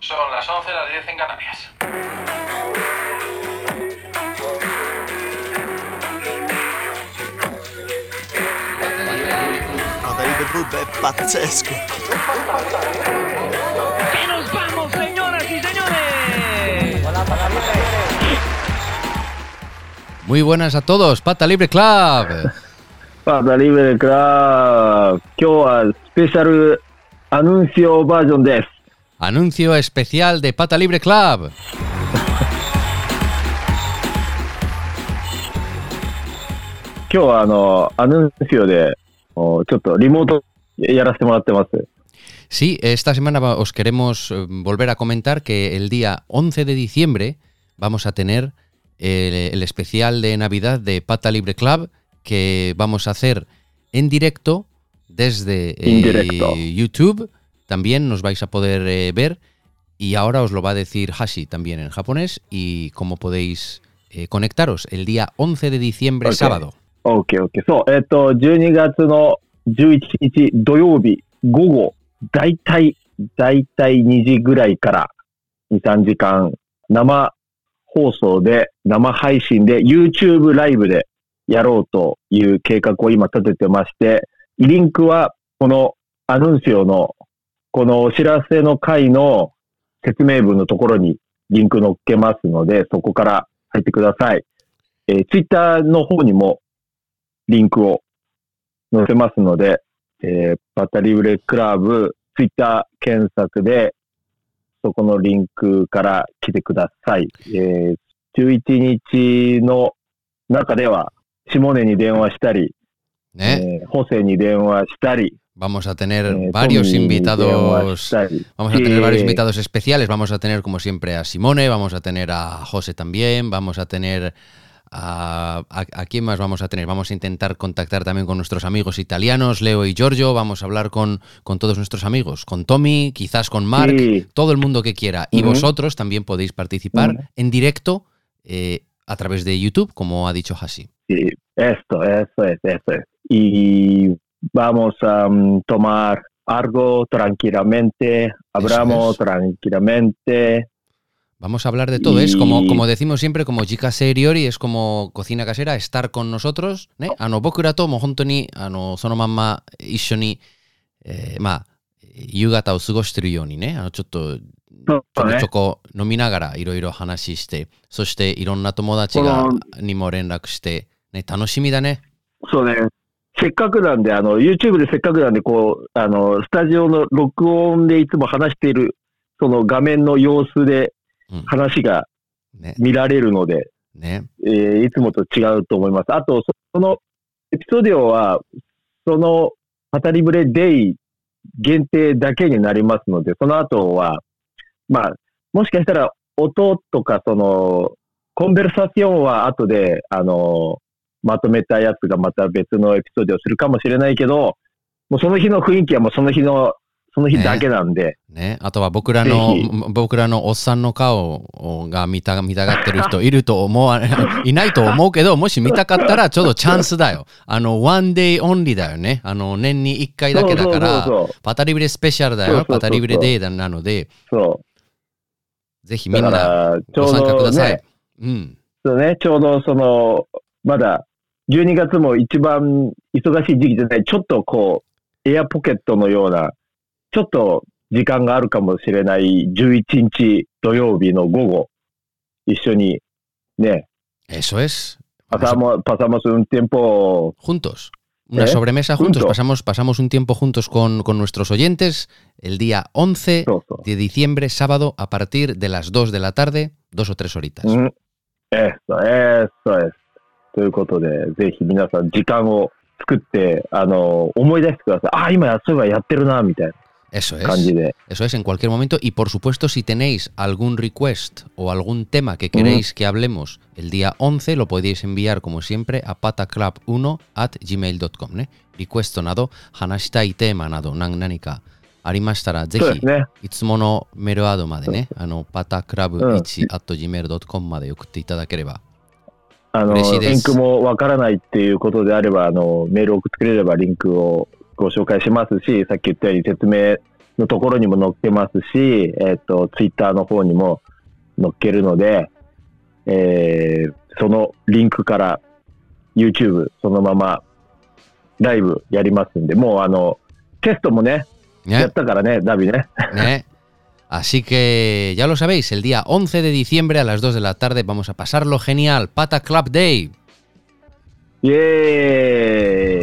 Son las 11, las 10 en Canarias. Madrid Club è pazzesco. ¡Que nos vamos, señoras y señores! Muy buenas a todos, Pata Libre Club. パタリベルから、今日はスペシャルアヌンシオバージョンです。 Anuncio especial de Pata Libre Club. Anuncio de, remoto, Sí, esta semana os queremos eh, volver a comentar que el día 11 de diciembre vamos a tener el, especial de Navidad de Pata Libre Club que vamos a hacer en directo desde eh, YouTube. También nos vais a poder eh, ver y ahora os lo va a decir Hashi también en japonés y cómo podéis eh, conectaros el día 11 de diciembre, Ok. sábado. OK, OK。そう、えっ、と、12月の11日土曜日午後、だいたい、だいたい2時ぐらいから2、3時間生放送で、生配信で YouTube ライブでやろうという計画を今立ててまして、リンクはこのアヌンシオの このお知らせの回の説明文のところにリンク載っけますので、そこから入ってください。えー、Twitter の方にもリンクを載せますので、えーバタリブレクラブ、ツイッター検索で、そこのリンクから来てください。えー11日の中では、下根に電話したり、¿eh? えーホセに電話したり、Vamos a tener eh, varios invitados. Vamos a tener varios invitados especiales. Vamos a tener, como siempre, a Simone, vamos a tener a José también, vamos a tener a, a, quién más vamos a tener. Vamos a intentar contactar también con nuestros amigos italianos, Leo y Giorgio. Vamos a hablar con, con todos nuestros amigos, con Tommy, quizás con Mark, todo el mundo que quiera. Y vosotros también podéis participar en directo eh, a través de YouTube, como ha dicho Hasi. Sí, esto, eso es, eso es. Y vamos a mm, tomar algo tranquilamente, hablamos es. tranquilamente. Vamos a hablar de todo. Es como, Y- como decimos siempre, como Jika Seriori, es como cocina casera, estar con nosotros. ¿ne? あの僕らともう本当にあのそのまんま一緒に、えーまあ、夕方を過ごしてるようにね、あのちょっとちそうょこねちょこ飲みながらいろいろ話して、そしていろんな友達がこのにも連絡して、ね、楽しみだね。そうね。 せっかくなんで、あの、YouTube でせっかくなんで、こう、あの、スタジオの録音でいつも話している、その画面の様子でうん。話がね。見られるので、ね。えーいつもと違うと思います。あと、そそのエピソードは、そのパタリブレデイ限定だけになりますので、その後は、まあ、もしかしたら音とか、その、コンベルサションは後で、あの、まとめたやつがまた別のエピソードをするかもしれないけど、もうその日の雰囲気はもうその日の、その日だけなんで、ね、あとは僕らの僕らのおっさんの顔が見た見たがってる人いると思わいないと思うけどもし見たかったらちょうどチャンスだよ。あの one day only だよね。あの年に1回だけだからそうそうそうパタリブレスペシャルだよ。そうそうそうそう。パタリブレデーだなのでそう。ぜひみんなご参加くどださい、ね、うん。そうね、ちょうどその、まだ12月も一番忙しい時期じゃない、ちょっとこう、エアポケットのような、ちょっと時間があるかもしれない11日土曜日の午後、一緒にね、 eso es Vamos a- pasamos, pasamos un tiempo, juntos. Una ¿Eh? sobremesa juntos. Juntos. Pasamos, pasamos un tiempo juntos con, con nuestros oyentes el día 11 そうそう。de diciembre, sábado, a partir de las 2 de la tarde, dos o tres horitas. うん。えそ、えそです。 ということで、ぜひ皆さん時間を作って、あの、思い出してください。あ、今そういえばやってるな、みたい Eso な感 es. じで。Eso es, en cualquier momento. Y por supuesto, si tenéis algún request o algún tema que queréis que hablemos el día 11, lo podéis enviar, como siempre, a pataclub1 at gmail.com. ¿ne? Request など、話したいテーマなど、何何かありましたら、ぜひね。いつものメールアドまでね、あの、パタクラブうん1 at gmail.com まで送っていただければ。あの、リンクもわからないっていうことであれば、あの、メールを送ってくれればリンクをご紹介しますし、さっき言ったように説明のところにも載っけますし、えっ、と、ツイッターの方にも載っけるので、えーそのリンクから YouTube そのままライブやりますんで、もうあの、テストもね、や ¿eh? ったからね、ダビね。¿Eh? Así que ya lo sabéis, el día 11 de diciembre a las 2 de la tarde vamos a pasarlo genial. Pata Club Day. Yeah.